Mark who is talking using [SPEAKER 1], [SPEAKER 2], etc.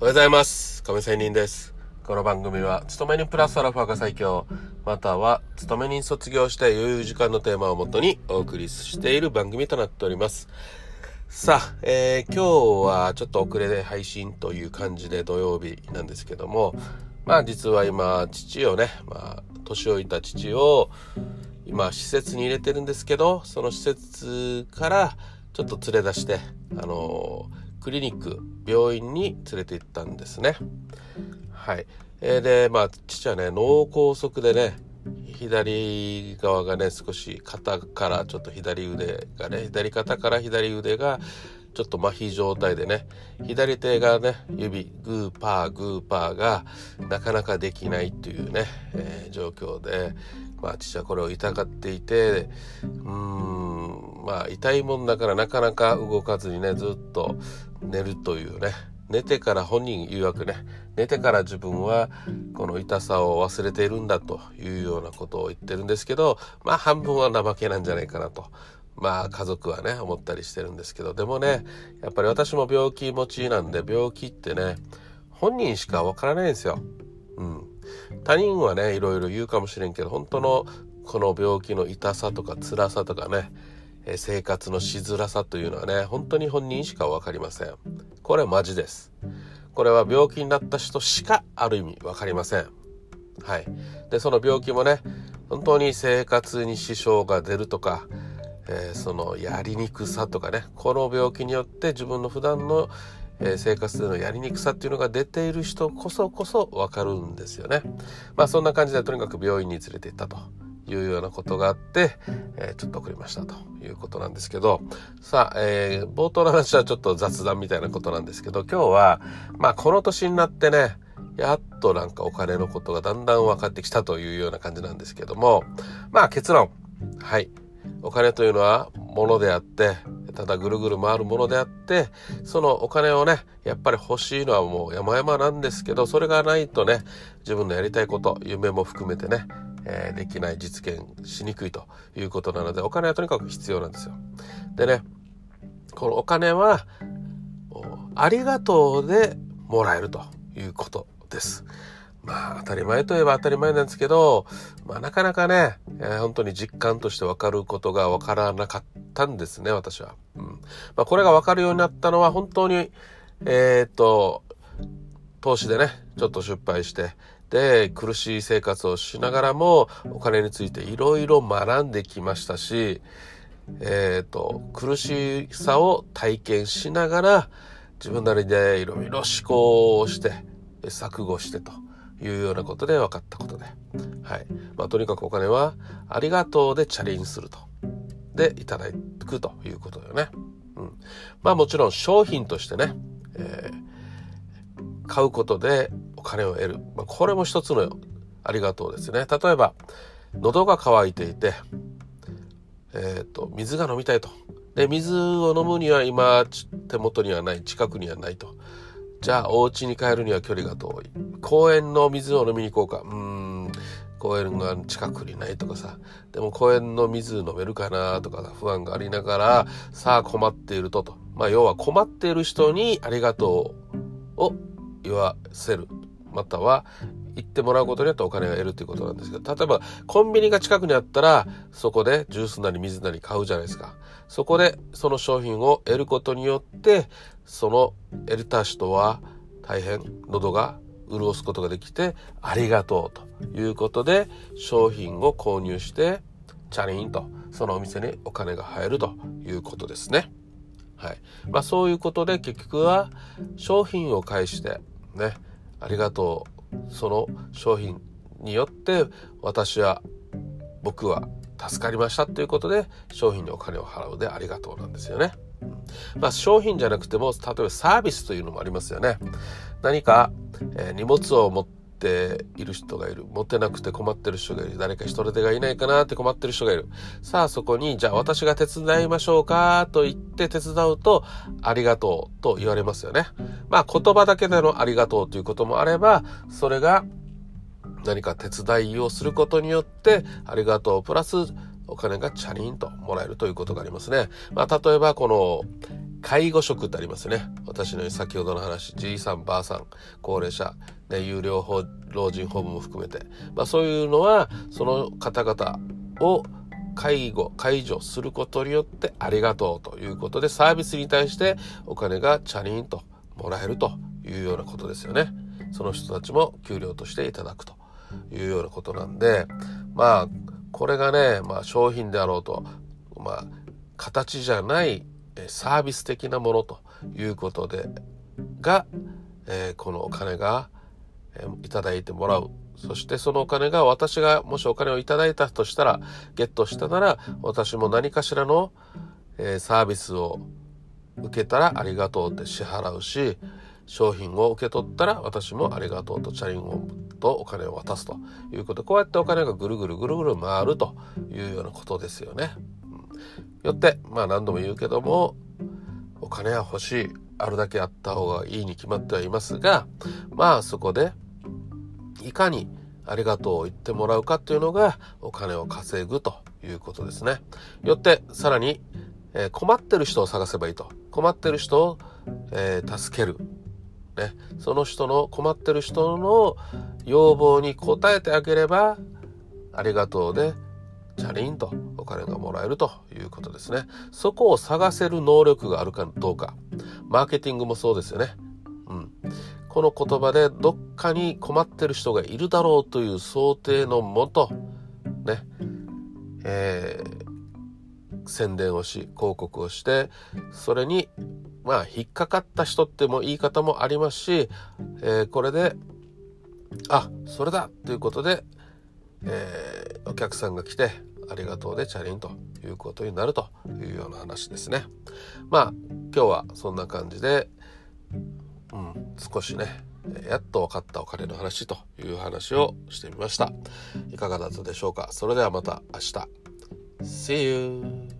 [SPEAKER 1] おはようございます。亀仙人です。この番組は、勤め人プラスアルファが最強、または、勤め人卒業して余裕時間のテーマをもとにお送りしている番組となっております。さあ、えー今日はちょっと遅れで配信という感じで土曜日なんですけども、まあ実は今、父をね、まあ、年老いた父を、今、施設に入れてるんですけど、その施設からちょっと連れ出して、あのークリニック、病院に連れて行ったんですね。はい。えーで、まあ、父はね、脳梗塞でね、左側がね、少し肩からちょっと左腕がね、左肩から左腕がちょっと麻痺状態でね、左手がね、指、グーパー、グーパーがなかなかできないというね、えー状況で、まあ、父はこれを痛がっていて、うーん、まあ、痛いもんだからなかなか動かずにね、ずっと寝るというね、寝てから本人曰くね寝てから自分はこの痛さを忘れているんだというようなことを言ってるんですけどまあ半分は怠けなんじゃないかなと。まあ家族はね思ったりしてるんですけど。でもねやっぱり私も病気持ちなんで病気ってね本人しかわからないんですよ。うん、他人はねいろいろ言うかもしれんけど本当のこの病気の痛さとか辛さとかね生活のしづらさというのはね本当に本人しか分かりません。これはマジです。これは病気になった人しかある意味分かりません。はい。でその病気もね本当に生活に支障が出るとか、えーそのやりにくさとかねこの病気によって自分の普段のえー生活でのやりにくさっていうのが出ている人こそこそ分かるんですよね。まあそんな感じでとにかく病院に連れて行ったというようなことがあって、えーちょっと遅れましたということなんですけどさあ、えー冒頭の話はちょっと雑談みたいなことなんですけど今日はまあこの年になってねやっとなんかお金のことがだんだん分かってきたというような感じなんですけどもまあ結論。はい。お金というのは物であってただぐるぐる回るものであってそのお金をねやっぱり欲しいのはもう山々なんですけどそれがないとね自分のやりたいこと夢も含めてね、えーできない実現しにくいということなのでお金はとにかく必要なんですよ。でねこのお金はありがとうでもらえるということです。まあ当たり前といえば当たり前なんですけど、まあなかなかね、えー本当に実感として分かることが分からなかったんですね、私は。うん。まあこれが分かるようになったのは本当に、えーっと、投資でね、ちょっと失敗して、で、苦しい生活をしながらも、お金についていろいろ学んできましたし、えー、と苦しさを体験しながら自分なりでいろいろ思考をして錯誤してというようなことで分かったことで、はい。まあ、とにかくお金はありがとうでチャレンジすると。でいただくということだよね。うん、まあもちろん商品としてね、えー買うことで金を得る、まあ、これも一つのありがとうですね。例えば喉が渇いていてえー、と水が飲みたいと。で水を飲むには今手元にはない近くにはないと。じゃあお家に帰るには距離が遠い。公園の水を飲みに行こうか。うん公園が近くにないとかさ。でも公園の水飲めるかなとか不安がありながらさあ困っているとと。まあ要は困っている人にありがとうを言わせる。または言ってもらうことによってお金が得るということなんですけど例えばコンビニが近くにあったらそこでジュースなり水なり買うじゃないですかそこでその商品を得ることによってその得た人は大変喉が潤すことができてありがとうということで商品を購入してチャリンとそのお店にお金が入るということですね。はいまあ、そういうことで結局は商品を介してねありがとうその商品によって私は僕は助かりましたということで商品にお金を払うでありがとうなんですよね。まあ、商品じゃなくても例えばサービスというのもありますよね。何か、荷物を持ってている人がいる持てなくて困ってる人がいる誰か人手がいないかなって困ってる人がいるさあそこにじゃあ私が手伝いましょうかと言って手伝うとありがとうと言われますよね。まあ言葉だけでのありがとうということもあればそれが何か手伝いをすることによってありがとうプラスお金がチャリンともらえるということがありますね。まあ例えばこの介護職ってありますね。私の先ほどの話、じいさん、ばあさん、高齢者、ね、有料老人ホームも含めて、まあそういうのは、その方々を介護、介助することによってありがとうということで、サービスに対してお金がチャリンともらえるというようなことですよね。その人たちも給料としていただくというようなことなんで、まあ、これがね、まあ商品であろうと、まあ、形じゃないサービス的なものということでが、えー、このお金が、えー、いただいてもらうそしてそのお金が私がもしお金をいただいたとしたらゲットしたなら私も何かしらの、えー、サービスを受けたらありがとうって支払うし商品を受け取ったら私もありがとうとチャリンをとお金を渡すということでこうやってお金がぐるぐるぐるぐる回るというようなことですよね。よってまあ何度も言うけどもお金は欲しいあるだけあった方がいいに決まってはいますがまあそこでいかにありがとうを言ってもらうかっていうのがお金を稼ぐということですね。よってさらに、えー、困ってる人を探せばいいと。困ってる人を、えー、助ける。ね、その人の困ってる人の要望に応えてあげればありがとうでチャリンとお金がもらえるということですね。そこを探せる能力があるかどうか。マーケティングもそうですよね。うん。この言葉でどっかに困ってる人がいるだろうという想定のもと、ね、えー、宣伝をし、広告をして、それに、まあ、引っかかった人っても言い方もありますし、えー、これで、あ、それだということで、えー、お客さんが来て、ありがとうでチャリンということになるというような話ですね。まあ今日はそんな感じで、うん、少しねやっと分かったお金の話という話をしてみました。いかがだったでしょうか？それではまた明日。See you!